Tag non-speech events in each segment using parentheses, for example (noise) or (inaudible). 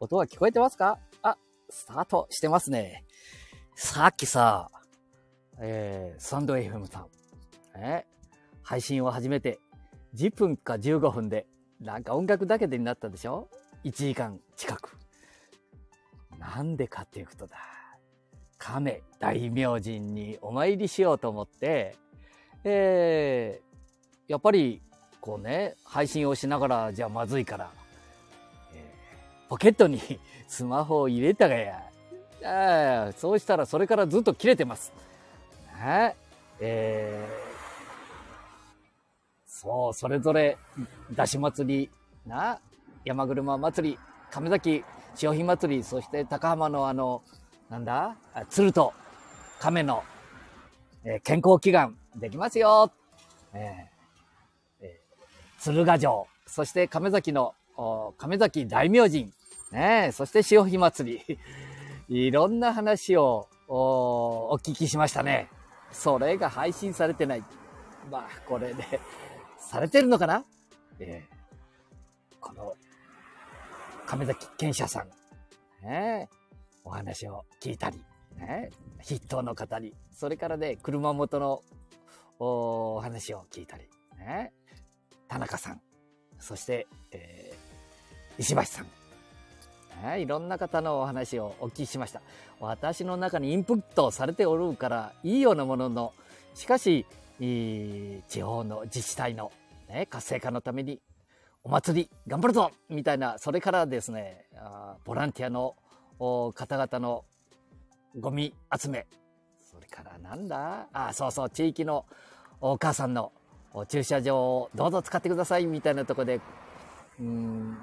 音は聞こえてますか？あ、スタートしてますね。さっきさ、えー、サンド FM さん、え配信を始めて10分か15分で、なんか音楽だけでになったでしょ ?1 時間近く。なんでかっていうことだ。亀大明神にお参りしようと思って、えー、やっぱり、こうね、配信をしながらじゃまずいから、ポケットに (laughs) スマホを入れたがや。あそうしたらそれからずっと切れてます。えー、そう、それぞれ、だし祭り、な、山車祭り、亀崎潮干祭り、そして高浜のあの、なんだ鶴と亀の、えー、健康祈願できますよ。えーえー、鶴ヶ城、そして亀崎の亀崎大明神、ね、そして潮干祭り。(laughs) いろんな話をお聞きしましたね。それが配信されてない。まあ、これで、されてるのかな？えー、この、亀崎健社さん、ね、お話を聞いたり、ね、筆頭の方に、それからね、車元のお話を聞いたり、ね、田中さん、そして、えー、石橋さん、ね、いろんな方のお話をお聞きしました。私の中にインプットされておるからいいようなものの、しかし、地方の自治体の、ね、活性化のためにお祭り頑張るぞみたいな、それからですね、あボランティアの方々のゴミ集め、それからなんだ？あ、そうそう、地域のお母さんの駐車場をどうぞ使ってくださいみたいなとこで、うん、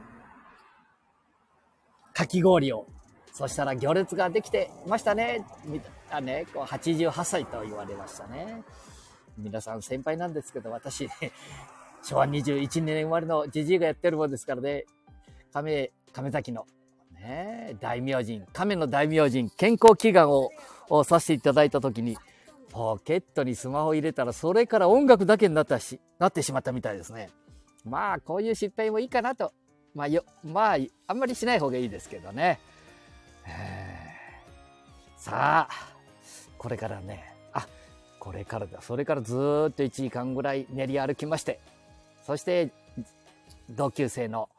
かき氷を。そしたら行列ができてましたね。みたね、こう88歳と言われましたね。皆さん先輩なんですけど、私、ね、(laughs) 昭和21年生まれのじじいがやってるもんですからね、亀、亀崎の、ね、大名人、亀の大名人、健康祈願ををさせていただいたときに、ポケットにスマホ入れたら、それから音楽だけになったし、なってしまったみたいですね。まあ、こういう失敗もいいかなとまあよ、まあ、あんまりしない方がいいですけどね。さあ、これからね、あ、これからだ。それからずっと1時間ぐらい練り歩きまして、そして同級生の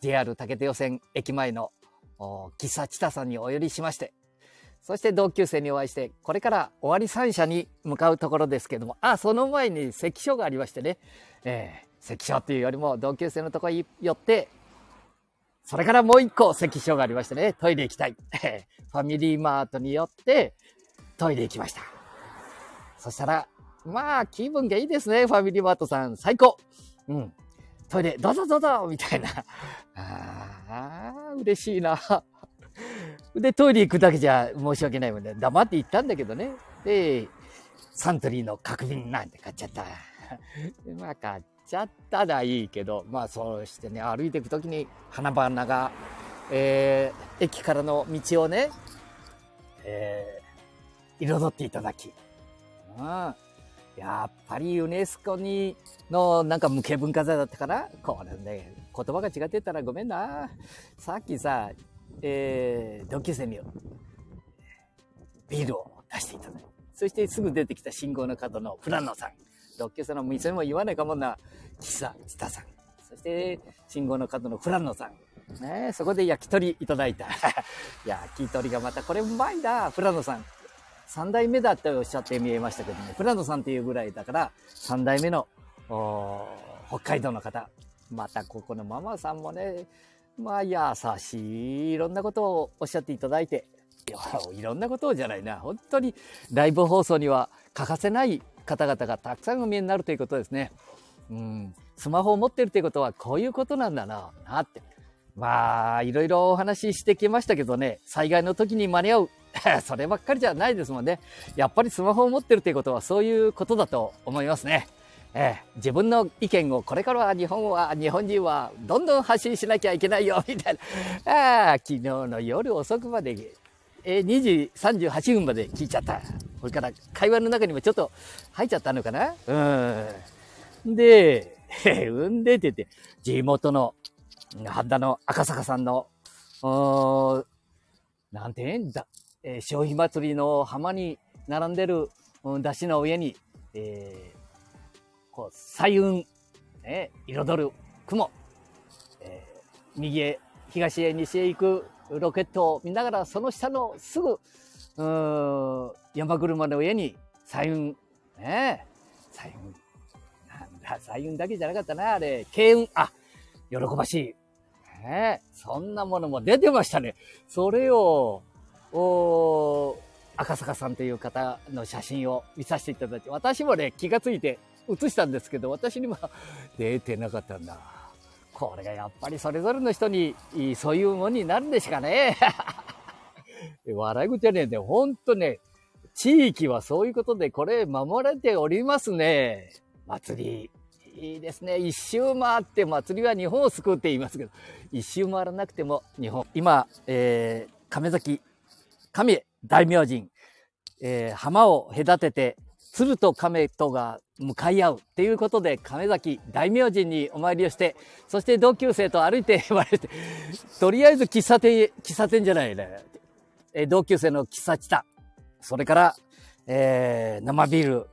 JR 竹手予選駅前の喫茶チタさんにお寄りしまして、そして同級生にお会いして、これから終わり三社に向かうところですけども、あ、その前に関所がありましてね、え関所っていうよりも同級生のとこに寄って、それからもう一個関所がありましてね、トイレ行きたい。(laughs) ファミリーマートによってトイレ行きました。そしたら、まあ気分がいいですね、ファミリーマートさん。最高うん。トイレ、どうぞどうぞみたいな。(laughs) ああ、嬉しいな。(laughs) で、トイレ行くだけじゃ申し訳ないもんね。黙って行ったんだけどね。で、サントリーの角瓶なんて買っちゃった。うまあ、買っちゃったらいいけど、まあそうしてね、歩いていくときに花々が、えー、駅からの道をね、えー、彩っていただき、うん。やっぱりユネスコに、の、なんか無形文化財だったかな？これね、言葉が違ってたらごめんな。さっきさ、えー、同級生にビールを出していただいて、そしてすぐ出てきた信号の角のフランノさん。独居さんの店も言わないかもな、喫茶、チタさん。そして、信号の角のフランノさん。ねそこで焼き鳥いただいた。(laughs) 焼き鳥がまたこれうまいな、フラノさん。三代目だっておっしゃって見えましたけどね、フラノさんっていうぐらいだから、三代目の、北海道の方。またここのママさんもね、まあ優しい、いろんなことをおっしゃっていただいて、い、ろんなことじゃないな。本当にライブ放送には欠かせない方々がたくさんお見えになるということですね。うん、スマホを持ってるということはこういうことなんだな、なって。まあ、いろいろお話ししてきましたけどね、災害の時に間に合う。(laughs) そればっかりじゃないですもんね。やっぱりスマホを持ってるということはそういうことだと思いますね。ええ、自分の意見をこれからは日本は、日本人はどんどん発信しなきゃいけないよ、みたいな。ああ、昨日の夜遅くまでえー、2時38分まで聞いちゃった。これから会話の中にもちょっと入っちゃったのかな？うん。で、(laughs) うんでって言って、地元の半田の赤坂さんの、おなんて言うん？だ、えー、消費祭りの浜に並んでる、うん、出汁の上に、えー、こう、彩雲、ね、彩る雲、えー、右へ、東へ、西へ行くロケットを見ながら、その下のすぐ、うん、山車の上に、彩雲、ね、彩雲。なんだ、彩雲だけじゃなかったな、あれ。慶雲、あ、喜ばしい。ねそんなものも出てましたね。それを、お赤坂さんという方の写真を見させていただいて、私もね、気がついて写したんですけど、私には (laughs) 出てなかったんだ。これがやっぱりそれぞれの人にそういうものになるんでしかね。(laughs) 笑い事じゃねえんだよ。ほんとね、地域はそういうことでこれ守られておりますね。祭り。いいですね。一周回って祭りは日本を救うって言いますけど、一周回らなくても日本。今、えー、亀崎、神大明神、えー、浜を隔てて、鶴と亀とが向かい合うっていうことで、亀崎大明神にお参りをして、そして同級生と歩いて言われて、(laughs) とりあえず喫茶店、喫茶店じゃないね。え同級生の喫茶地タ。それから、えー、生ビール、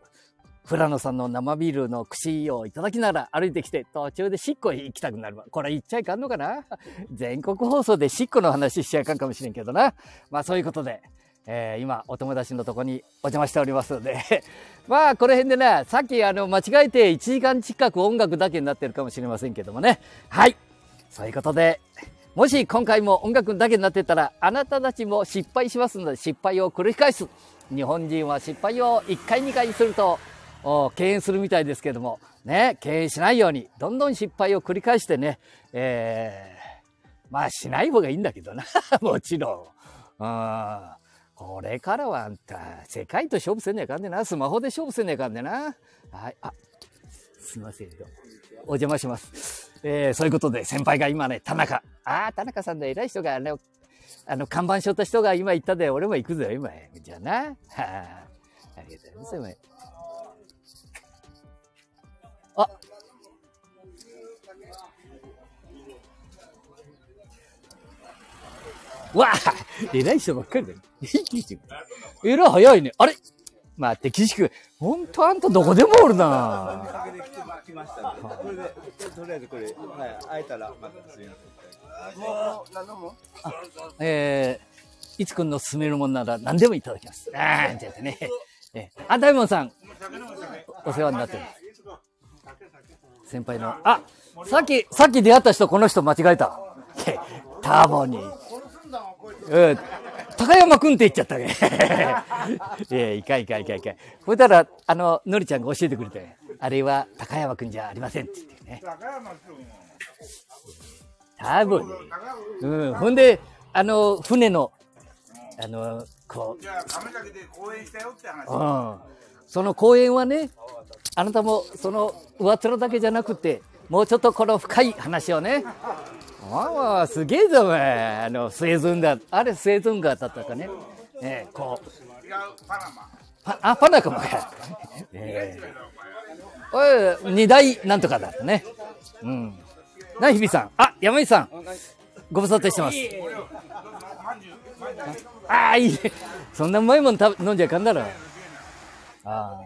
富良野さんの生ビールの串をいただきながら歩いてきて、途中でしっこ行きたくなるわ。これ言っちゃいかんのかな？(laughs) 全国放送でしっこの話しちゃいかんかもしれんけどな。まあそういうことで、えー、今、お友達のとこにお邪魔しておりますので (laughs) まあこの辺でね、さっきあの間違えて1時間近く音楽だけになってるかもしれませんけどもね。はい。そういうことで、もし今回も音楽だけになってたら、あなたたちも失敗しますので、失敗を繰り返す。日本人は失敗を1回2回すると、敬遠するみたいですけども、ね、敬遠しないように、どんどん失敗を繰り返してね、えー、まあしない方がいいんだけどな、(laughs) もちろん。うんこれからはあんた、世界と勝負せんねえかんでな。スマホで勝負せんねえかんでな。はい。あ、すいません。お邪魔します。えー、そういうことで、先輩が今ね、田中。ああ、田中さんの偉い人がね、あの、看板しょった人が今言ったで、俺も行くぞ、今。じゃあな。はあ、ありがとうございます。わあ偉い人ばっかりだよ。(laughs) えら早いね。あれ？待って、岸君。ほんとあんたどこでもおるなとりあえずこれ、はい、会えたらまたすみません。もう、何度もあ、えー、いつくんの勧めるもんなら何でもいただきます。あーんってやってね。えー、あ、大門さん。お世話になってる。先輩の。あ、さっき、さっき出会った人、この人間違えた。(laughs) ターボに。うん。高山くんって言っちゃったね。(laughs) いや、いかいかいかいかい。そしたら、あの、のりちゃんが教えてくれて、あれは高山くんじゃありませんって言ってね。多分ね。うん。ほんで、あの、船の、あの、こう。じゃあ、亀崎で公演したよって話。うん。その公演はね、あなたもその上っ面だけじゃなくて、もうちょっとこの深い話をね。ああ、すげえぞ、お前。あの、スエズンだ。あれ、スエズン川だったかね。えー、こう。パナマ。あ、パナカもか。えー、おい、二大なんとかだったね。うん。な、日比さん。あ、山井さん。ご無沙汰してます。ああ、いいね。そんなうまいもん食べ飲んじゃいかんだろ。ああ。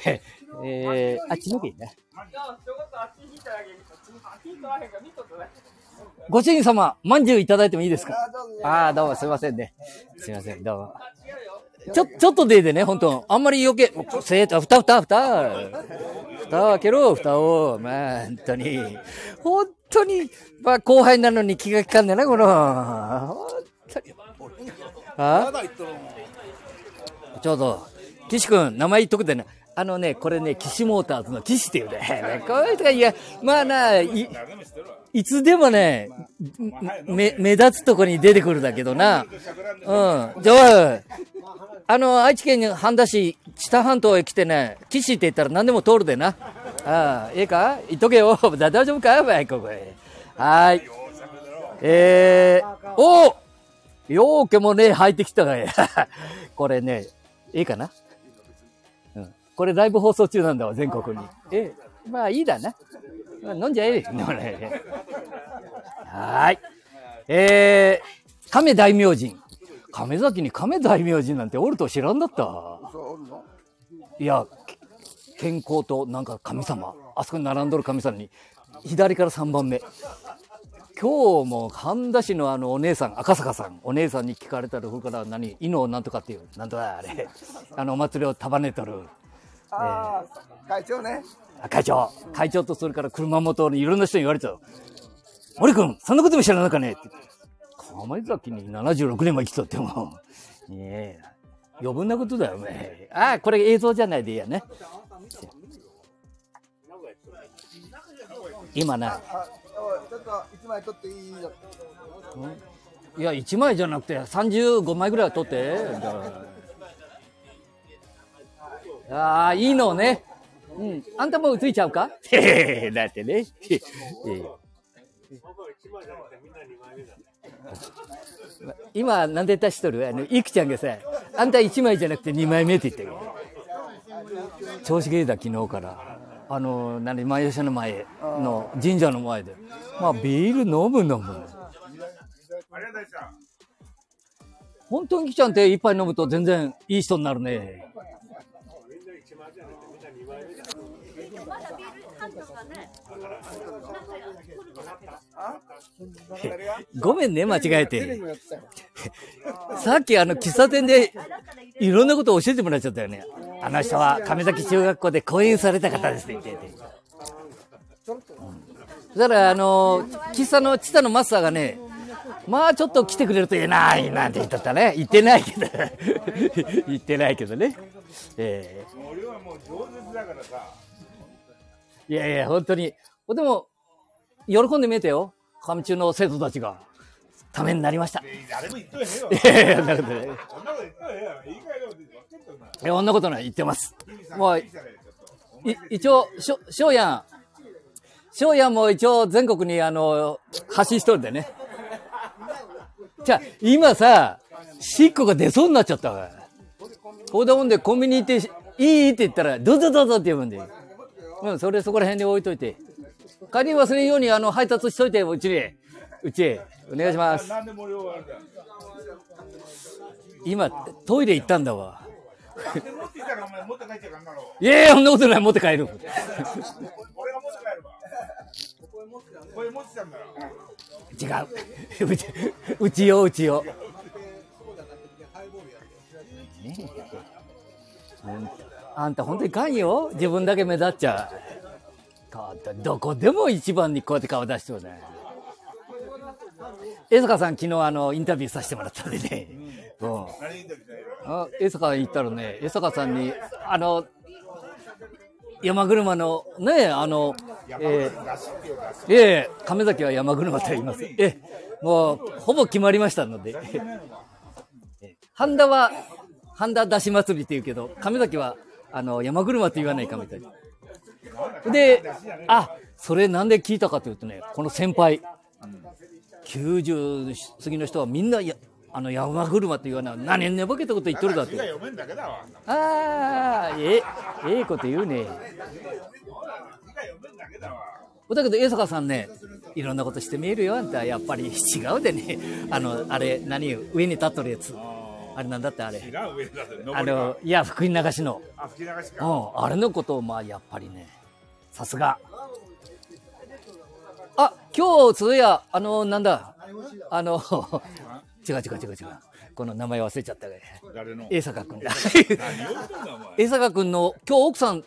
(laughs) えー、あっちのけいいね。ご主人様、まんじゅういただいてもいいですか？ああ、どうもすいませんね。すいません、どうも。ちょ、ちょっとででね、本当あんまり余計、せー、ふたふたふた。蓋を開けろ、蓋を。まあ、本当に。本当に、まあ、後輩なのに気が利かんねえな、この。本当に。あ？ちょうど、岸君、名前言っとくでね。あのね、これね、岸モーターズの岸っていう (laughs) ね。こういう人が、いや、まあな、い、いつでもね、め、目立つとこに出てくるだけどな。うん。じゃあ、あの、愛知県に半田市、知多半島へ来てね、岸って言ったら何でも通るでな。ああ、ええか？言っとけよ。(laughs) 大丈夫か？お前、ここへ。はい。えー、おようけもね、入ってきたがや。(laughs) これね、ええかな？これライブ放送中なんだわ、全国に。えまあいいだな。まあ、飲んじゃえ。飲まないはーい。えー、亀大明神。亀崎に亀大明神なんておると知らんだった。いや、健康となんか神様。あそこに並んどる神様に、左から3番目。今日も半田市のあのお姉さん、赤坂さん、お姉さんに聞かれたら、それから何、伊能なんとかっていう、なんとかあれ、あのお祭りを束ねとる。ああ、会長ね。あ会長、会長とそれから車元のいろんな人に言われちゃう。森君、そんなことも知らなかね？って。亀崎に76年も生きとっても。ねえ。余分なことだよね。ああ、これ映像じゃないでいいやね。今な、枚取っていいよ。いや、1枚じゃなくて35枚ぐらいは取って。ああ、いいのね。うん。あんたもついちゃうか？へへへだってね。今、なんで出しとる？あの、いくちゃんがさ、あんた1枚じゃなくて2枚目って言ってる。調子芸だ、昨日から。あの、何、毎社の前の神社の前で。まあ、ビール飲む飲む。本当にきちゃんって一杯飲むと全然いい人になるね。(laughs) ごめんね、間違えて。さっきあの喫茶店でいろんなことを教えてもらっちゃったよね。あの人は亀崎中学校で講演された方ですって言ってて。そしたらあの、喫茶のチタのマスターがね、まあちょっと来てくれると言えないなんて言っとったね。言ってないけど。(laughs) 言ってないけどね。え俺はもう饒舌だからさ。えいやいや、本当に。でも、喜んで見えたよ。上中の生徒たちが。ためになりました。誰も言っとへんよ。いやいや、なことない。そんなこと言っとへんよ。言い換えろって分かっとんな。いや、そんなことない。言ってます。もう。一応、しょ、しょうやん。しょうやんも一応全国にあの、発信しとるんでね。じゃあ、今さ、しっこが出そうになっちゃったわ。こうだもんでコンビニ行って、いいって言ったら、どうぞどうぞって言うんで。うん、それそこら辺で置いといて。帰り忘れんようにあの、配達しといて、うちに。うちへ。お願いします。今、トイレ行ったんだわ。いやいや、そんなことない。持って帰る。違う。うち、うちよ、うちよ。ねあんた本当にかんよ。自分だけ目立っちゃう。どこでも一番にこうやって顔出してるね。江坂さん昨日あの、インタビューさせてもらったんでね。うん。あ江坂行ったらね、江坂さんに、あの、山車の、ね、あの、えー。ええ、亀崎は山車と言います。ええ、もう、ほぼ決まりましたので。ええ半田は、半田出し祭りって言うけど、亀崎は、あの、山車って言わないかみたいな。で、あ、それなんで聞いたかというとね、この先輩、90過ぎの人はみんなや、あの、山車って言わない。何寝ぼけたこと言っとるだって。ああ、ええ、ええこと言うね。だけ。ど、江坂さんね、いろんなことして見えるよ、あんた。やっぱり違うでね。あの、あれ、何上に立っとるやつ。あれなんだってあれ。あの、いや、福井流しの。あ、吹き流しうか。ん、あれのことを、まあ、やっぱりね、さすが。あ、今日、そういや、あの、なんだ、あの、(laughs) 違う違う違う違う。この名前忘れちゃったね。誰の？江坂くんだ。江坂くんの、今日奥さん、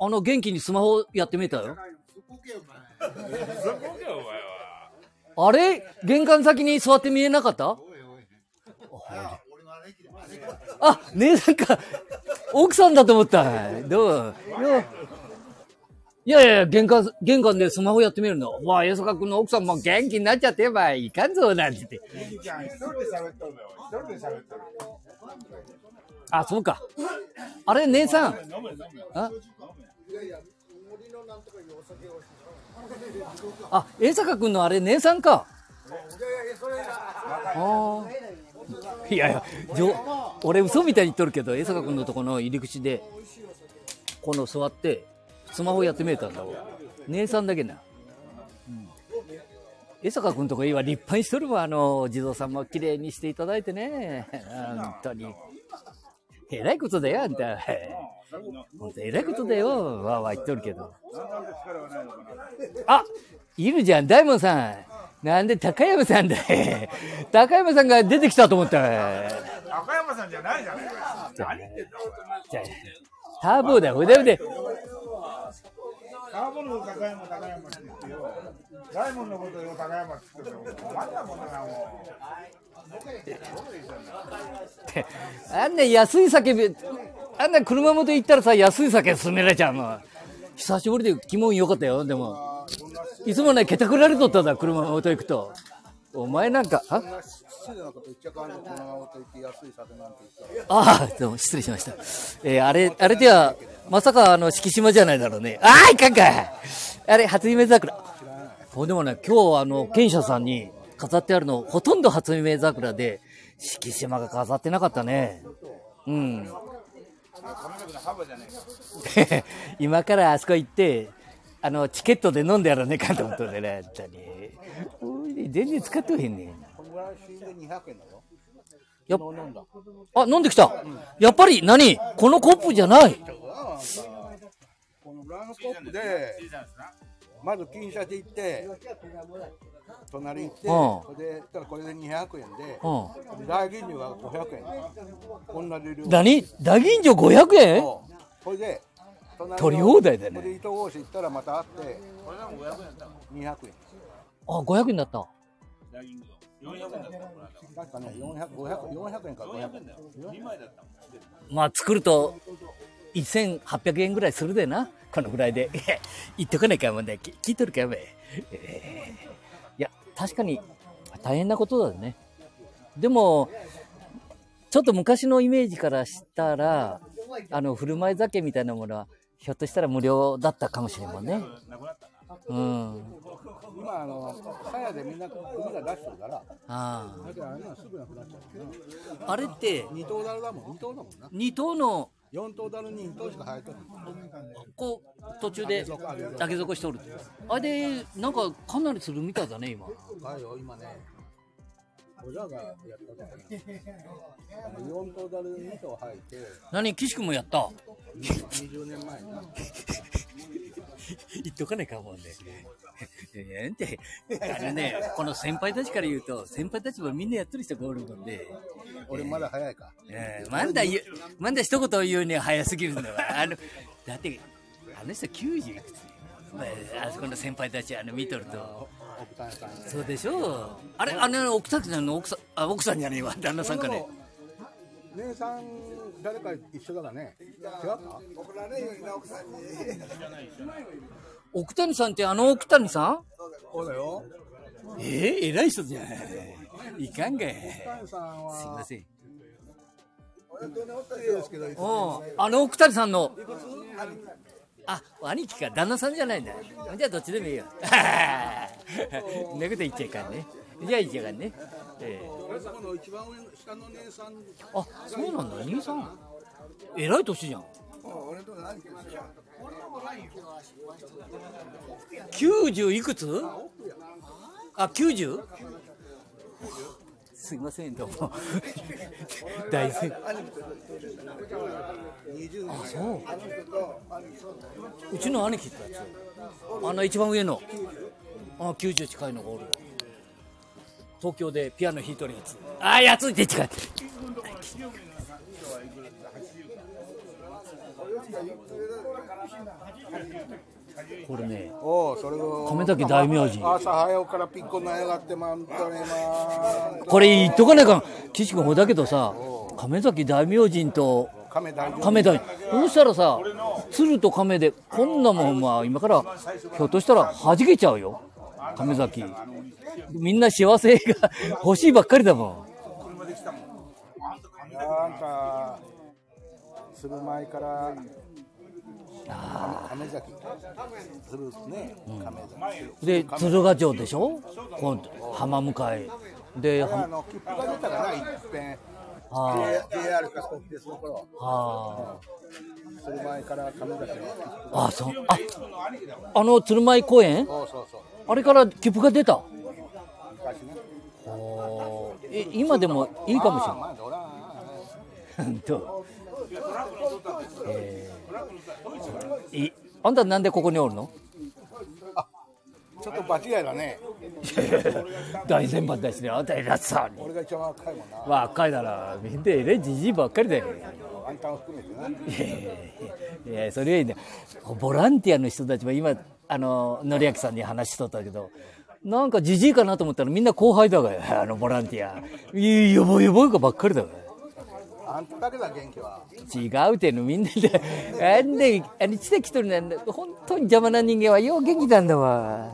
あの、元気にスマホやってみたよ。(laughs) あれ？玄関先に座って見えなかった？あ、ねなんか、奥さんだと思った。どう？いやいや、玄関、玄関でスマホやってみるの。わあ、江坂君の奥さんも元気になっちゃってばいかんぞ、なんて言って。あ、そうか。あれ、姉さん。あ？あ、江坂君のあれ、姉さんか。あーいやいや、じょ俺嘘みたいに言っとるけど、江坂君のとこの入り口で、この座って、スマホやってみえたんだわ。姉さんだけな。うん。江坂君とかいいわ、立派にしとるわ、あの、地蔵さんも綺麗にしていただいてね。本当に。えらいことだよ、あんた。本当えらいことだよ、わわ言っとるけど。あいるじゃん、大門さん。なんで高山さんだい？(laughs) 高山さんが出てきたと思った。中山さんじゃないじゃないか。何言ってんだターボだ、腕腕。カーボンの高山高山って言ってよ。ダイモンドのことを高山って言ってたら困ったもんだなもあんな安い酒べ、あんな車元行ったらさ、安い酒勧められちゃうの。久しぶりで気分良かったよ、でも。いつもね、けたくられとったんだ、車元行くと。お前なんか、あああ、どうも失礼しました。えーあれ、あれでは、まさかあの、敷島じゃないだろうね。ああ、いかんかあれ、初夢桜。そうでもね、今日あの、賢者さんに飾ってあるの、ほとんど初夢桜で、敷島が飾ってなかったね。うん。(laughs) 今からあそこ行って、あの、チケットで飲んでやらねえかと思っね、あんたに。全然使ってへんねん。このぐらい死んで200円だよやあ、飲んできた。やっぱり何？このコップじゃない。このフランスコップでまず金シャチ行って隣行って、うんそれでたらこれで200円で、うで大吟醸が500円同じ量何？大吟醸500円？れで取り放題だねそれで糸格子行ったらまたあって200円あ、500円だった。確かね400 500 400円か500円まあ作ると1800円ぐらいするでな。このぐらいで。(laughs) 言っとかないかもね。き聞いとるかもね。えーいや、確かに大変なことだね。でも、ちょっと昔のイメージからしたら、あの、振る舞い酒みたいなものは、ひょっとしたら無料だったかもしれんもんね。うん。今あのさやでみんな出してるからあだからあんなのすぐなくなっちゃうなあ。あれって、二等ダルだもん二等だもんな二等の、四等ダルに二等しか入ってないこう、途中で上げ底しとる。あれで、なんかかなりするみたいだね、今。はいよ今ね俺らがやった時あの四等ダルに二等入って。何、岸君もやった？20年前に言っとかないかもね。えんて、あのね、この先輩たちから言うと、先輩たちもみんなやってる人がおるもんで、俺まだ早いか。えー、まんだ言う、まんだ一言言うには早すぎるんだわ。あの、だって、あの人90いくつ？まああそこの先輩たち、あの、見とると、奥田さんそうでしょう。あれ、あの、奥崎さんの？奥さん、あ、奥さんじゃねえわ、旦那さんかね。姉さん誰か一緒だからね違った？怒られんようにな奥さんに。奥谷さんってあの奥谷さそうだよんえー、偉い人じゃん。いかんがい。奥田さんはすいません、あの奥谷さんの。あ、兄貴か、旦那さんじゃないんだ。じゃあどっちでもいいよ。(laughs) そんなこと言っちゃいかんね。じゃあ言っちゃいかんね。ええこの一番上の下の姉さんあ、そうなんだ、兄さん。偉い年じゃん。俺と何してる90いくつ？あ、90? すいません、どうも。(laughs) 大先20あ、そう。うちの兄貴ってやつ。あの一番上の。あ、90近いのがおるわ。東京でピアノ弾いとるやつ。あ、やついて違う。これね、おおそれを亀崎大名人朝早うからピッコなやがってまんとねまこれ言っとかないかん。岸君ほだけどさ、亀崎大名人と亀大丈夫亀大、そうしたらさ、鶴と亀で、こんなもん、まあ、今から、ひょっとしたら弾けちゃうよ。亀崎。みんな幸せが欲しいばっかりだもん。なんかする前から亀崎するね亀崎で、鶴ヶ城でしょ？浜向かい。で、はあの切符が出たらないっぺんあは JR か国鉄の頃、あ。はそれ前から亀崎の。あ。あ、そう。あ、あの鶴舞公園？あれから切符が出た？昔ね。おーえ、今でもいいかもしれない。(laughs) えー、いあんたなんでここにおるの？ちょっと場違いだね。大先輩だしね、あんた偉そうに。俺が一番若いもんな。若いなら、みんな偉いじじいばっかりだよ。あんたを含めてな。いやいやいやいやそれはいいね。ボランティアの人たちも今、あの、のりあきさんに話しとったけど、なんかじじいかなと思ったらみんな後輩だがよ、あのボランティア。いや、よぼよぼいかばっかりだがあんただけだ、元気は。違うってのみんなで、あんで、あの、知的とるなんだ。本当に邪魔な人間はよう元気なんだわ。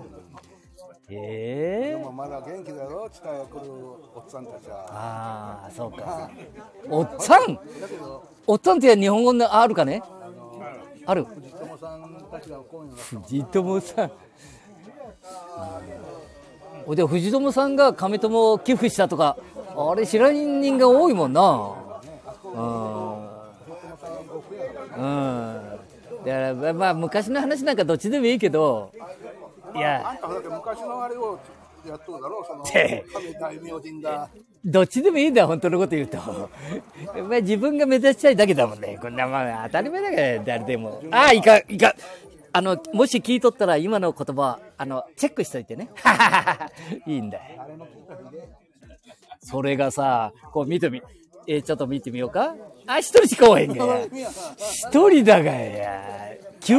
ええでもまだ元気だろ、伝え来るおっさんたちは。ああ、そうか。おっさん？おっさんって日本語のあるかね？ある。藤友さんたちがこういうの藤友さん。おで藤友さんが亀友を寄付したとか、あれ知らん人が多いもんな。うん。うん。だから、まあまあ、昔の話なんかどっちでもいいけど、いあや、んたほら昔のあれをやっとるだろう、そのて神大名人だ。どっちでもいいんだよ、本当のこと言うと。まあ自分が目指したいだけだもんね。こんなまあ当たり前だから、誰でも。ああ、いかん、いかん。あの、もし聞いとったら今の言葉、あの、チェックしといてね。(laughs) いいんだよ。それがさ、こう見てみ、えーちょっと見てみようか。あ、一人しかおへんがや。一人だがや。急、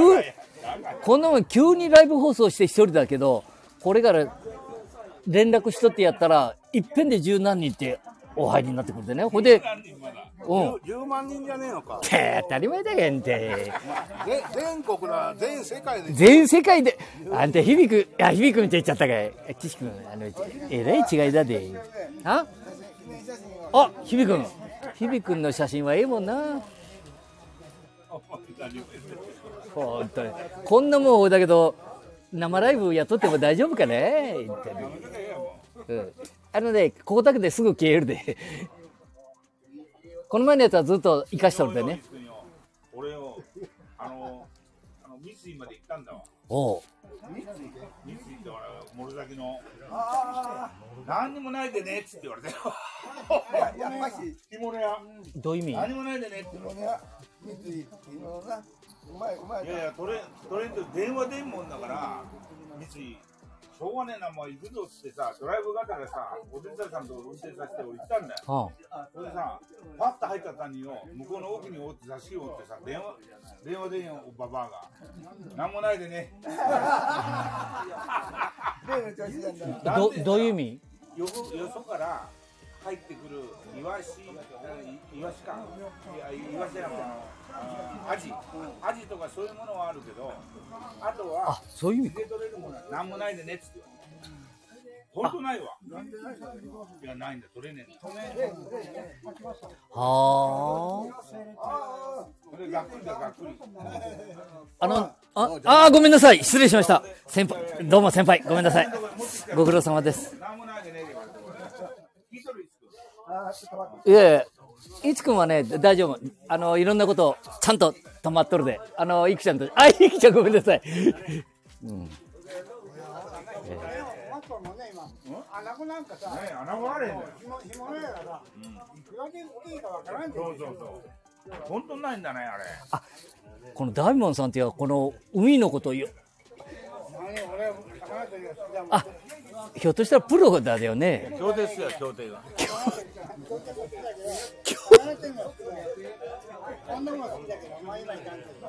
こんなもん急にライブ放送して一人だけど、これから連絡しとってやったら、いっぺんで十何人ってお入りになってくるんでね。ほいで、うん。10万人じゃねえのか。て当たり前だけんて。で全国だ、全世界で。全世界で、あんた響く、あ、響くみたい言っちゃったかい。岸君、あの、えらい違いだで。あ？あ、響くん。響くんの写真はええもんな。本当に。こんなもん俺だけど、生ライブやっとっても大丈夫かね？うん。あのね、ここだけですぐ消えるで。この前のやつはずっと生かしとるでね。俺を、あの、あの三井まで行ったんだわ。おう。三井って俺、森崎の。何にもないでねっつって言われたよ。やっぱし、着物屋。どういう意味？何もないでねって言われいや、三井、昨日な、うまい、うまた。いやいや、トレトレンド電話電もんだから、三井。しょうがねえな、もう行くぞっつってさ、ドライブがてらさ、お手伝いさんと運転させて俺行ったんだよ。あそれでさ、パッと入った谷を向こうの奥におって座敷を折ってさ、電話、電話電話おばばあが。なんもないでね。(laughs) どういう意味？よそよそから入ってくるイワシ、イワシか、いやイワシやあのあアジ、アジとかそういうものはあるけど、あとはあ、そういう意味取れるものは何もないでねっつって。本当ないわ。いや、ないんだ、取れねえんだ。は。あ。あの、あ、あー、ごめんなさい。失礼しました。先輩、どうも先輩、ごめんなさい。ご苦労様です。何もないでねえで聞いとるいついえいえ、いつくんはね、大丈夫。あの、いろんなこと、ちゃんと止まっとるで。あの、いくちゃんと、あ、いくちゃんごめんなさい。うん。穴子なんかさ、ねえ、穴があれへんだよ。ひも、ひものやらさ、いくらで売っていいかわからんでそう。ん、あ。この大門さんっていうのは、この海のことをよ、何俺、魚という。あ、ひょっとしたらプロだよね。協定っすよ、協定が。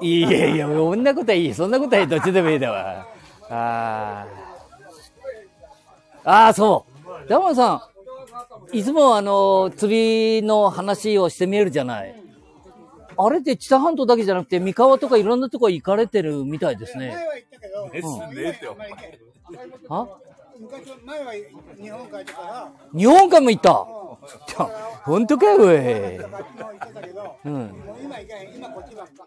いやいや、そんなことはいい。そんなことはいい。どっちでもいいだわ。あーあー、そう。大門さん、いつもあの、釣りの話をしてみえるじゃない。あれって知多半島だけじゃなくて、三河とかいろんなとこ行かれてるみたいですね。ですねってお前あ昔、前は日本帰ってから、日本海も行った？本当かよ、おい。うん。もう今行かへん、今こっちばっか。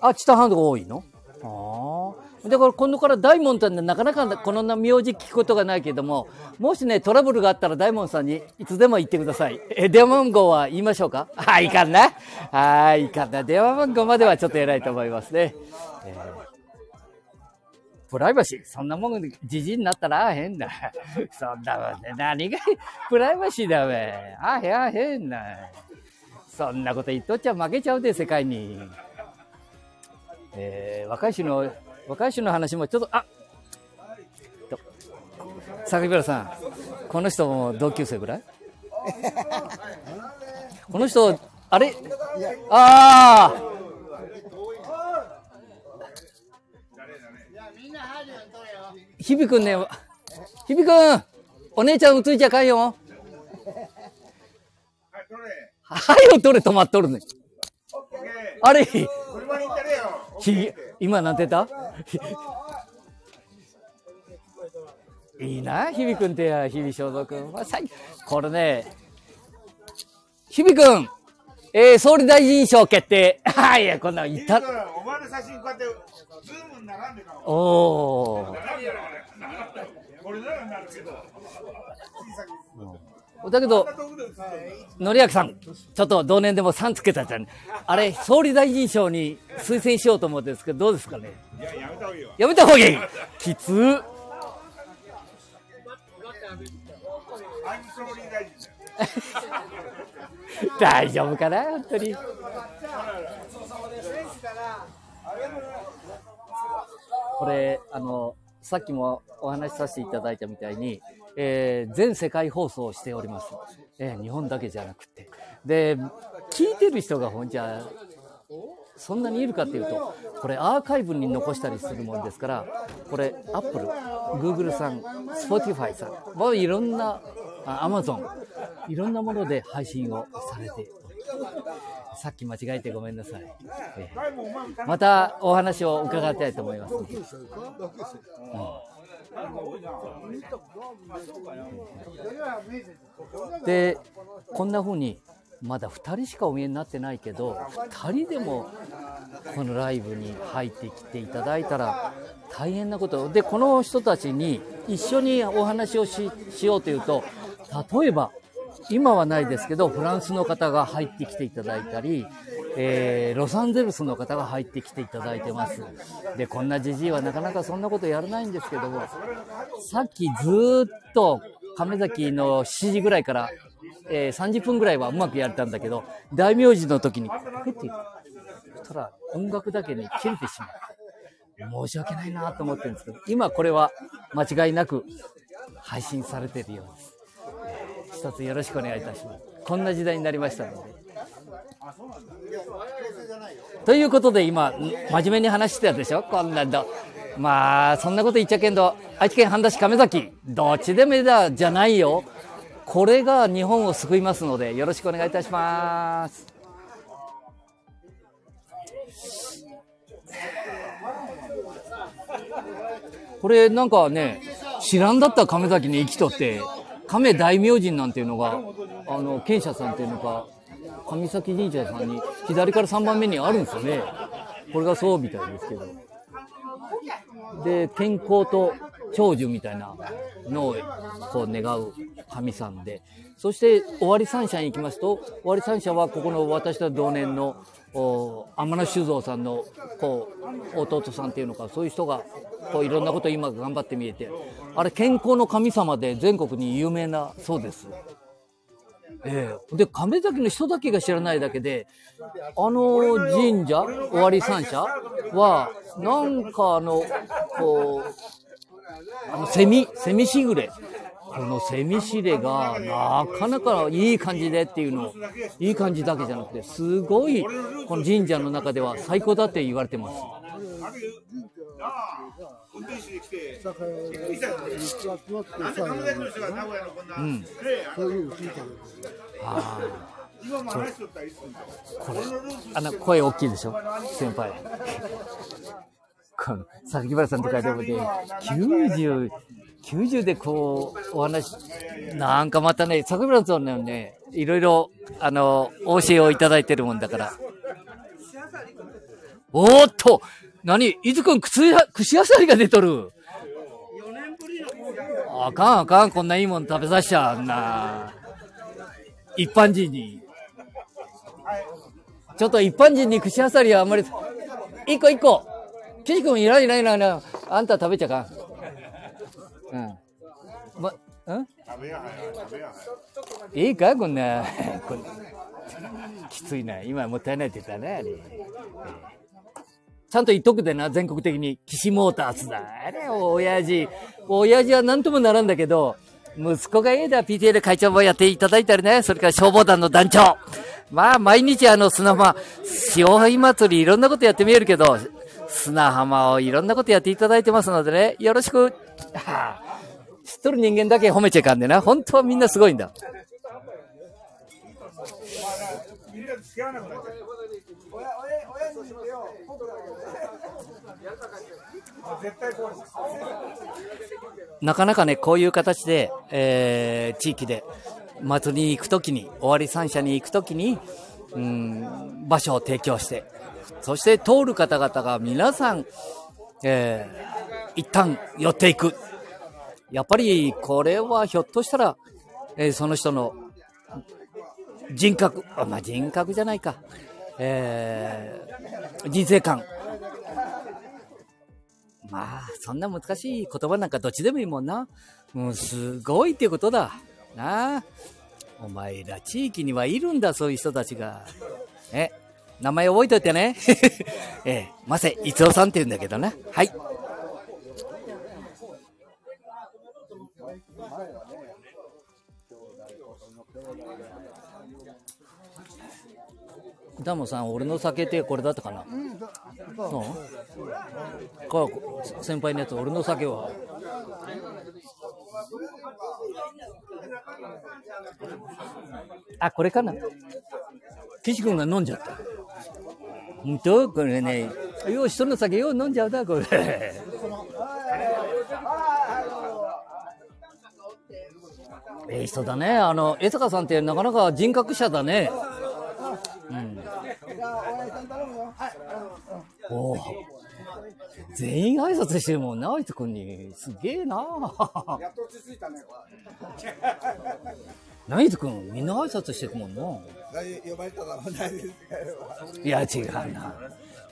あ、知多半島が多いの？ああ。だから今度から大門さんでなかなかこの名字聞くことがないけども、もしね、トラブルがあったら大門さんにいつでも言ってください。え、電話番号は言いましょうか？はい、いかんな。はい、いかんな。電話番号まではちょっと偉いと思いますね。えープライバシー、そんなもん、じじいになったらあへんな。(laughs) そんなもんね、何がプライバシーだべ。あへあへんな。そんなこと言っとっちゃ負けちゃうで、世界に。えー、若い衆の、若い衆の話もちょっと、あと、榊原さん、この人も同級生ぐらい？(laughs) この人、あれ？ああ日々くんね、日々くんお姉ちゃん映いちゃかんよ。はいよ、どれ？止まっとるね。あれ？ひ、今なんて言った？いいな、日々くんってや、日々正蔵くん。まあ、これね、日々くん、えー、総理大臣賞決定。はい、いや、こんなの言った。お前の写真こうやって、ズーム並んでかおお。これならなるけど。だけど、のりあきさん、ちょっと同年でも3つけたじゃん。あれ、総理大臣賞に推薦しようと思うんですけど、どうですかねいや、やめた方がいいよ。やめた方がいいきつ (laughs) 大丈夫かな本当に。これ、あの、さっきもお話しさせていただいたみたいに、えー、全世界放送をしております。えー、日本だけじゃなくて。で、聞いてる人がほんじゃ、そんなにいるかっていうと、これアーカイブに残したりするもんですから、これアップル、グーグルさん、 Spotify さん、もういろんな、アマゾン、いろんなもので配信をされてさっき間違えてごめんなさい。えー、またお話を伺いたいと思います。うん。でこんな風にまだ2人しかお見えになってないけど2人でもこのライブに入ってきていただいたら大変なこと。でこの人たちに一緒にお話をしようというと例えば今はないですけどフランスの方が入ってきていただいたりえー、ロサンゼルスの方が入ってきていただいてます。で、こんなじじいはなかなかそんなことやらないんですけども、さっきずっと亀崎の7時ぐらいから、えー、30分ぐらいはうまくやれたんだけど、大名字の時に、ふって言ったら音楽だけに切れてしまう。申し訳ないなと思ってるんですけど、今これは間違いなく配信されてるようです。一つよろしくお願いいたします。こんな時代になりましたので。ということで今、真面目に話してたでしょ？こんなんだ。まあ、そんなこと言っちゃけんど、愛知県半田市亀崎、どっちでもいいだじゃないよ。これが日本を救いますので、よろしくお願いいたします。これなんかね、知らんだった亀崎に生きとって、亀大明神なんていうのが、あの、賢者さんっていうのが、上崎神社さんに左から3番目にあるんですよね。これがそうみたいですけど。で、健康と長寿みたいなのをこう願う神さんで、そして終わり三社に行きますと、終わり三社はここの私と同年のお天野酒造さんのこう弟さんっていうのか、そういう人がこういろんなことを今頑張って見えて、あれ健康の神様で全国に有名なそうです。ええー、で、亀崎の人だけが知らないだけで、あの神社、終わり三社は、なんかあの、こう、あの、セミ、セミしぐれ。このセミしれがなかなかいい感じでっていうのを、いい感じだけじゃなくて、すごい、この神社の中では最高だって言われてます。運転手に来て、居酒屋に集まってさ、うん、そういう。の聞い今も話しとったらいいこれ、あの、声大きいでしょ？先輩。この、榊原さんとかでもね、90、90でこう、お話、なんかまたね、榊原さんのね、いろいろ、あの、お教えをいただいてるもんだから。おーっと何いつくん、串や、串あさりが出とる。あかんあかん、こんないいもん食べさしちゃ、あんな。一般人に。ちょっと一般人に串あさりはあんまり、一個一個。岸君いらんいらんいらんいらん。あんた食べちゃかん。うん。ま、うん？いいかこんな、こんきついな。今もったいないって言ったね、あれ。ええちゃんと言っとくでな、全国的に。岸モーターズだ。あれ、親父。親父は何ともならんだけど、息子がええだ、PTA 会長もやっていただいたりね、それから消防団の団長。まあ、毎日あの砂浜、潮干祭りいろんなことやってみえるけど、砂浜をいろんなことやっていただいてますのでね、よろしく。はあ知っとる人間だけ褒めちゃいかんでな。本当はみんなすごいんだ。なかなかね、こういう形で、えー、地域で祭りに行くときに、終わり三社に行くときに、うん、場所を提供して、そして通る方々が皆さん、えー、一旦寄っていく。やっぱりこれはひょっとしたら、えーその人の人格、あまあ、人格じゃないか、えー、人生観。まあ、そんな難しい言葉なんかどっちでもいいもんな。もうすごいってことだ。なあ。お前ら地域にはいるんだ、そういう人たちが。え、名前覚えといてね。(laughs) ええ、ませ、いつおさんって言うんだけどな。はい。ダモさん、俺の酒ってこれだったかな？そう？先輩のやつ、俺の酒は。あ、これかな？岸君が飲んじゃった。本当これね、よう人の酒よう飲んじゃうだ、これ。ええ人だね。あの、江坂さんってなかなか人格者だね。うん。おお。全員挨拶してるもんな、あいつくんに。すげえな。やっと落ち着いたねナイツくん、みんな挨拶してくもんな。呼ばれたからないや、違うな。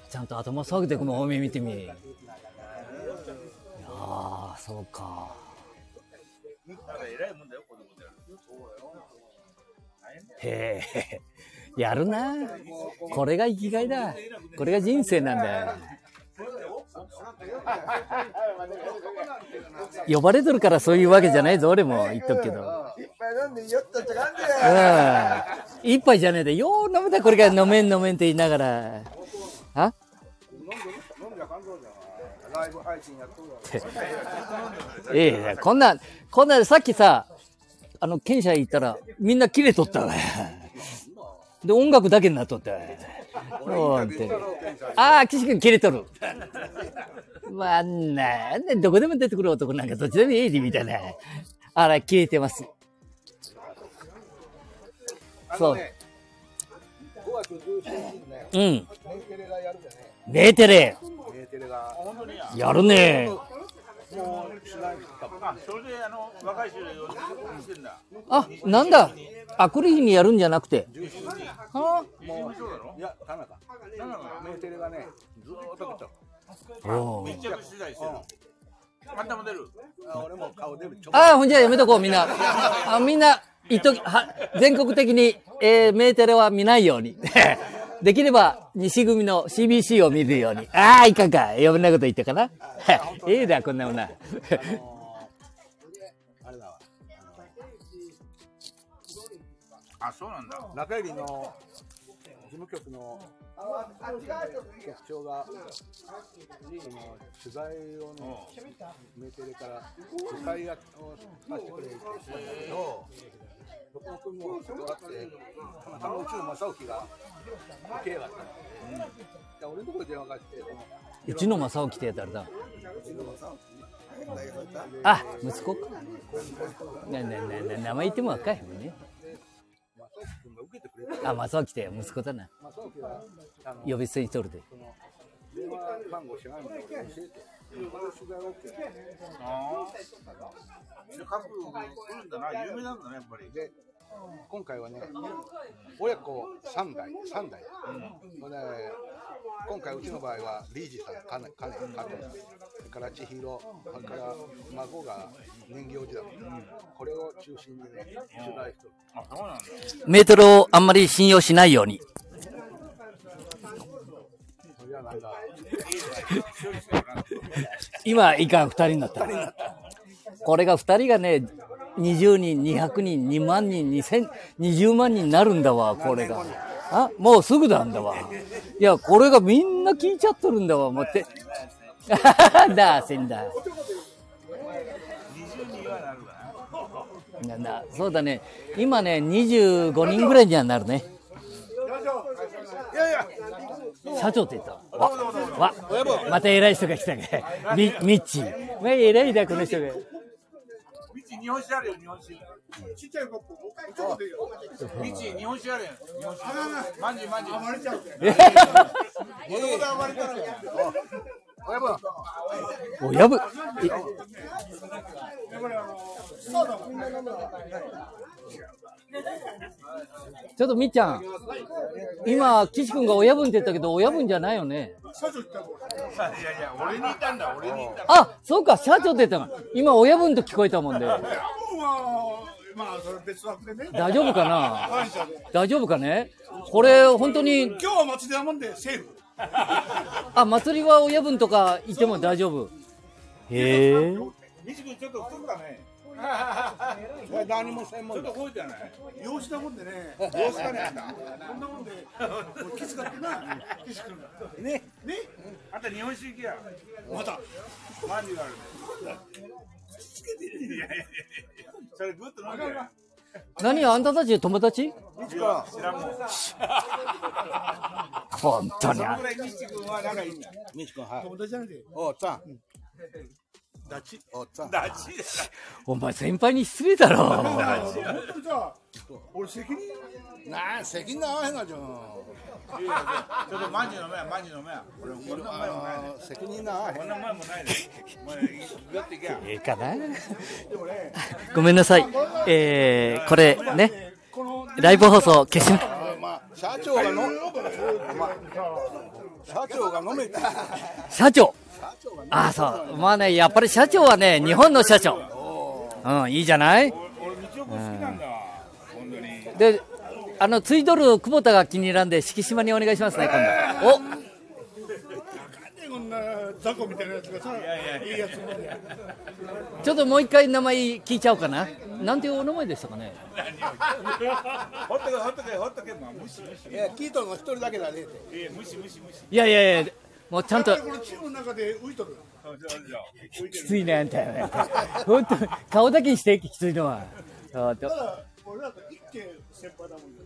ちゃんと頭下げてくもん、方面見てみ。いやー、そうか。へえ、やるな。これが生きがいだ。これが人生なんだよ。呼ばれてるからそういうわけじゃないぞ、俺も言っとくけど。いっぱい飲んで酔ったって感じやうん。一杯じゃねえで、よう飲めた、これから飲めん飲めんって言いながら。あ？飲んじゃ感動じゃんライブ配信やっとるわええこんな、こんな、さっきさ、あの、県社行ったら、みんな切れとったわ。で、音楽だけになっとったわ。ほんとにああ、岸君切れとる。まあ、なんで、どこでも出てくる男なんかどっちでもいいで、みたいな。あら、切れてます。そう。5月17日にねうん。メーテレ、やるね。あ、なんだ？あ、来る日にやるんじゃなくて。はもういや田中メンテレがねずーっと来たあおう密着取材してるあんたも出るあ俺も顔出るああ、ほんじゃやめとこう、みんな。あみんな、言っとき、は、全国的に、えー、メーテレは見ないように。(laughs) できれば、西組の CBC を見るように。ああ、いかんか。余分なこと言ったかな。(laughs) ええだ、こんなもんな。あそうなんだ中入りの事務局の局長がその取材をねメーテレから取材役をさせてくれって言ってたんだけどどこも君も断ってたまたまうちの正興が受けやがったので、で俺のところに電話てうちの正興ってやったらだ。あ、息子か。な、な、名前言っても若いもんね。けてくれてあ、正興って息子だな。正興があの呼び捨てにとるで。電話番号知らないもん教えて。取材 OK ああ。で、各来るんだな、有名なんだね、やっぱり。で、今回はね、親子3代、3代。もうね、今回うちの場合は、リージさん、カネ、カネ、カネ、それから千尋、それから孫が人形児だもん、これを中心にね、取材して。メートルをあんまり信用しないように。今、いかん、二人になった。これが二人がね、20人、200人、2万人、2000、20万人になるんだわ、これが。あ、もうすぐなんだわ。いや、これがみんな聞いちゃっとるんだわ、持って。だ、せんだ。な。んだ、そうだね。今ね、25人ぐらいにはなるね。社長って言ったわ。わ、また偉い人が来たけ。み、ミッチー。ま、偉いだ、この人が。道日本酒あるよ、日本酒。ちっちゃいコップ、おちょこでいいよ。道日本酒あるよ。日本酒。まんじゅうまんじゅう。暴れちゃうって。(laughs) 親分、親分、ちょっとみっちゃん。今、岸君が親分って言ったけど、親分じゃないよね。社長言ったもん。いやいや、俺に言ったんだ、俺に言ったんだ。あ、そうか、社長って言ったの。今、親分と聞こえたもんで。もうは、まあ、それ別枠でね。大丈夫かな？(laughs) 大丈夫かね？これ、本当に、今日は祭りだもんで、セーフ。あ、祭りは親分とかいても大丈夫？へえ。みちくんちょっと太ったね。何も専ちょっと吠えてない。養子だもんでね。どうしたね、あんた。こんなもんで、俺気遣ってな、岸君が。ね？ね？あんた日本酒行けや。また。まんじゅうがある。いやいやいやいやそれぐっと飲んで。何あんたたち友達？知らんもん。本当にんは仲いいんだ。みちくん、はい。友達じゃなくて、おっさん。ダチ。おっさん。ダチだ。お前先輩に失礼だろ。本当にさ、俺責任なあ、責任なあへんがじゃん。いやいやちょっとまんじゅう飲めや、まんじゅう飲めや。俺、俺の前もないね。責任なあへん。俺の前もないね。もう、ぐっていけや。ええかなごめんなさい。えー、これね、ライブ放送消しな、まあ、社長がの、まあ、社長が飲めた。社長ああ、そう。まあね、やっぱり社長はね、日本の社長。うん、いいじゃない？俺、道夫君好きなんだわ。本当に。で、あの、ついとる久保田が気に入らんで、敷島にお願いしますね、今度。おこんな雑魚みたいなやつがさ、いいやつもね。ちょっともう一回名前聞いちゃおうかな。なんていうお名前でしたかね？(laughs) ほっとけ、ほっとけ、ほっとけ。まあ、無視、無視。いや、聞いとるの一人だけだね。ええ、無視、無視、無視。いやいやいや、もうちゃんと、きついね、あんた。本当顔だけにして、きついのは。あとただ、俺だと一軒先輩だもんで。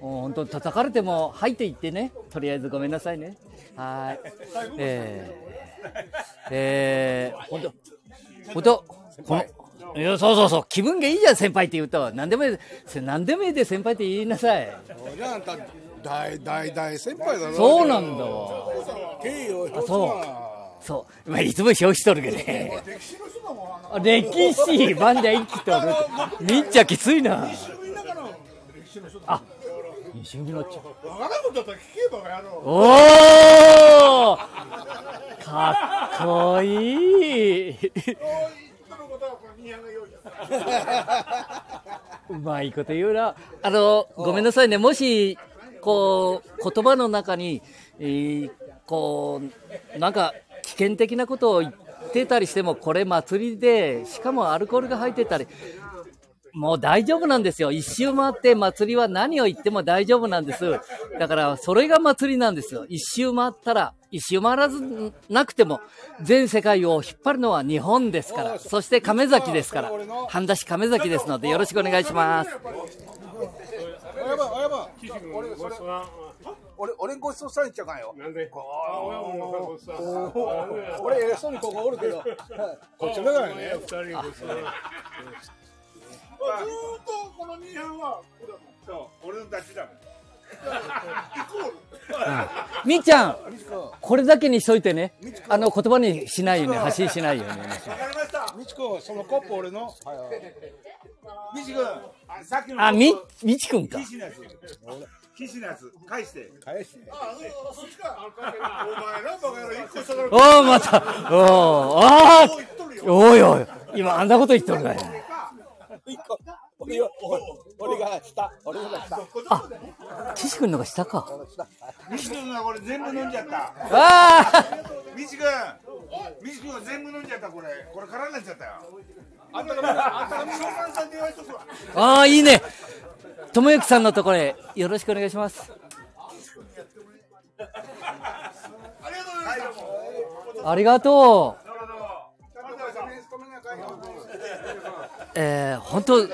もう本当叩かれても入っていってね。とりあえずごめんなさいね。はーい。えー、えー、本当本当この、いや、そうそうそう、気分がいいじゃん、先輩って言うと。何でもいい、せ何でもいいで先輩って言いなさい。大、大、大先輩だろ。そうなんだわ。敬意を表すそうな。そう。まあ、いつも表紙しとるけどね。歴史の人だもん、あの、あ歴史、バンダ生きとる。みっちゃきついな。の歴史の人だ。あ、西海のっちゃ。わからんことだったら聞けばやろう。おーかっこいい。うまいこと言うな。あの、ごめんなさいね。もし、こう、言葉の中に、えーこう、なんか、危険的なことを言ってたりしても、これ祭りで、しかもアルコールが入ってたり、もう大丈夫なんですよ。一周回って祭りは何を言っても大丈夫なんです。だから、それが祭りなんですよ。一周回ったら、一周回らずなくても、全世界を引っ張るのは日本ですから。そして亀崎ですから。半田市亀崎ですので、よろしくお願いします。親分、親分。俺、それ、俺、俺ごちそうされちゃうかんよ。なんで俺、偉そうにここおるけど、こっちだからね。二人ごちそうずーっとこのニヤは、俺のダチだもん。みっちゃん、これだけにしといてね。あの、言葉にしないように、発信しないように。わかりましたみちこ、そのコップ俺の。みちくんあさっきのあ、み、みちくんか。騎士のやつ騎士のやつ返して返して。おー、また。おー、あー。おいおい。今、あんなこと言っとるかい。俺は俺が下。俺が下。あ、岸くんのが下か。みちくんがこれ全部飲んじゃったあみちくんみちくんが全部飲んじゃったこれこれ空になっちゃったよあんたが、あんたが召喚さんって言われとくわ。ーあー、いいね。ともゆきさんのところへよろしくお願いします。ありがとう。えー、本当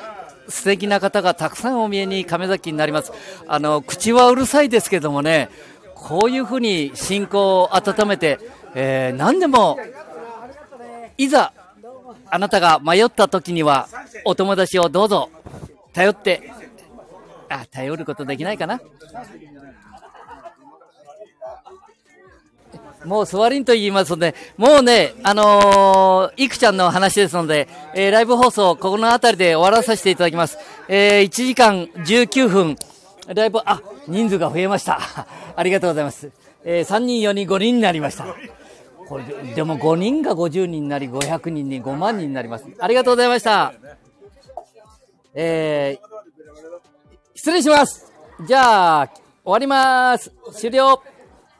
素敵な方がたくさんお見えに亀崎になります。あの、口はうるさいですけどもね、こういうふうに信仰を温めて、えー、何でも、いざ、あなたが迷った時には、お友達をどうぞ、頼って、あ、頼ることできないかなもう座りんと言いますので、もうね、あのーいくちゃんの話ですので、えーライブ放送、ここの辺りで終わらさせていただきます。えー1時間19分、ライブ、あ、人数が増えました。(laughs) ありがとうございます。えー3人、4人、5人になりました。これで、でも5人が50人になり、500人に5万人になります。ありがとうございました。えー失礼します。じゃあ、終わります。終了。